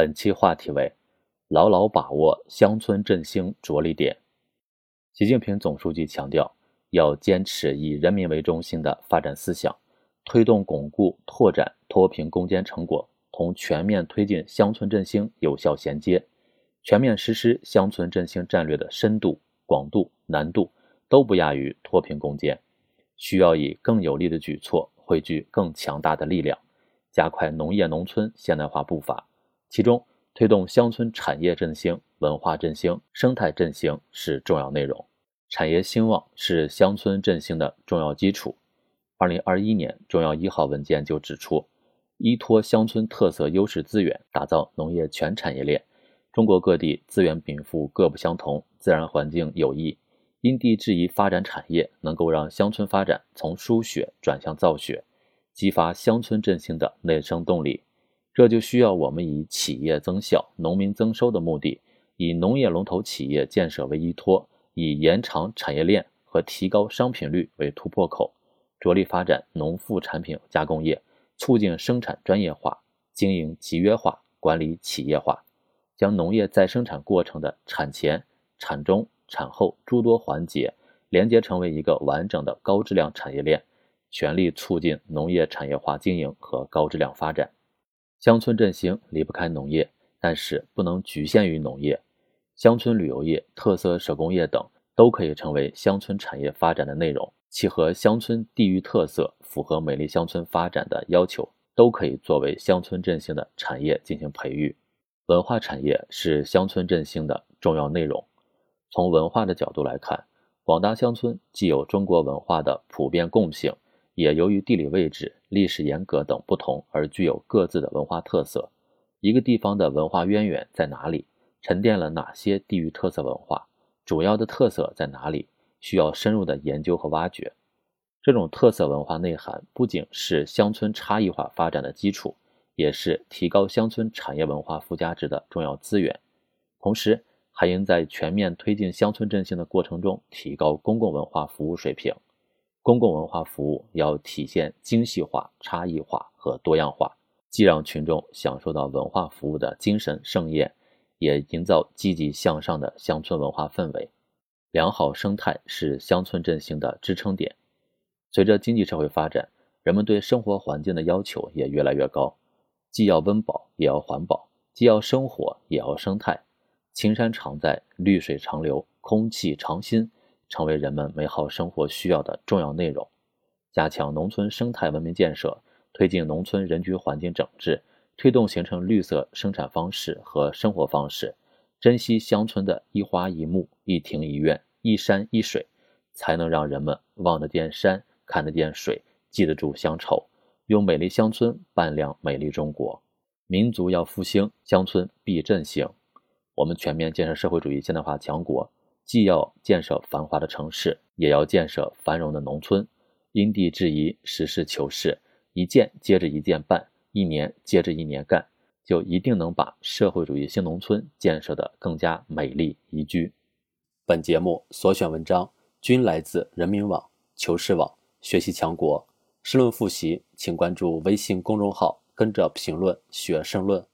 本期话题为：牢牢把握乡村振兴着力点。习近平总书记强调，要坚持以人民为中心的发展思想，推动巩固拓展脱贫攻坚成果同全面推进乡村振兴有效衔接，全面实施乡村振兴战略的深度、广度、难度都不亚于脱贫攻坚，需要以更有力的举措汇聚更强大的力量，加快农业农村现代化步伐。其中，推动乡村产业振兴、文化振兴、生态振兴是重要内容。产业兴旺是乡村振兴的重要基础。二零二一年重要一号文件就指出，依托乡村特色优势资源，打造农业全产业链。中国各地资源禀赋各不相同，自然环境有异，因地制宜发展产业，能够让乡村发展从输血转向造血，激发乡村振兴的内生动力。这就需要我们以企业增效、农民增收的目的，以农业龙头企业建设为依托，以延长产业链和提高商品率为突破口，着力发展农副产品加工业，促进生产专业化、经营集约化、管理企业化，将农业再生产过程的产前、产中、产后诸多环节连接成为一个完整的高质量产业链，全力促进农业产业化经营和高质量发展。乡村振兴离不开农业，但是不能局限于农业。乡村旅游业、特色手工业等都可以成为乡村产业发展的内容，契合乡村地域特色、符合美丽乡村发展的要求，都可以作为乡村振兴的产业进行培育。文化产业是乡村振兴的重要内容。从文化的角度来看，广大乡村既有中国文化的普遍共性。也由于地理位置、历史沿革等不同而具有各自的文化特色。一个地方的文化渊源在哪里？沉淀了哪些地域特色文化？主要的特色在哪里？需要深入的研究和挖掘。这种特色文化内涵不仅是乡村差异化发展的基础，也是提高乡村产业文化附加值的重要资源。同时，还应在全面推进乡村振兴的过程中，提高公共文化服务水平。公共文化服务要体现精细化、差异化和多样化，既让群众享受到文化服务的精神盛宴，也营造积极向上的乡村文化氛围。良好生态是乡村振兴的支撑点。随着经济社会发展，人们对生活环境的要求也越来越高，既要温饱也要环保，既要生活也要生态。青山常在，绿水长流，空气常新。成为人们美好生活需要的重要内容，加强农村生态文明建设，推进农村人居环境整治，推动形成绿色生产方式和生活方式，珍惜乡村的一花一木、一庭一院、一山一水，才能让人们望得见山、看得见水、记得住乡愁，用美丽乡村伴亮美丽中国。民族要复兴，乡村必振兴。我们全面建设社会主义现代化强国。既要建设繁华的城市，也要建设繁荣的农村，因地制宜，实事求是，一件接着一件办，一年接着一年干，就一定能把社会主义新农村建设得更加美丽宜居。本节目所选文章均来自人民网、求是网、学习强国。申论复习，请关注微信公众号，跟着评论学申论。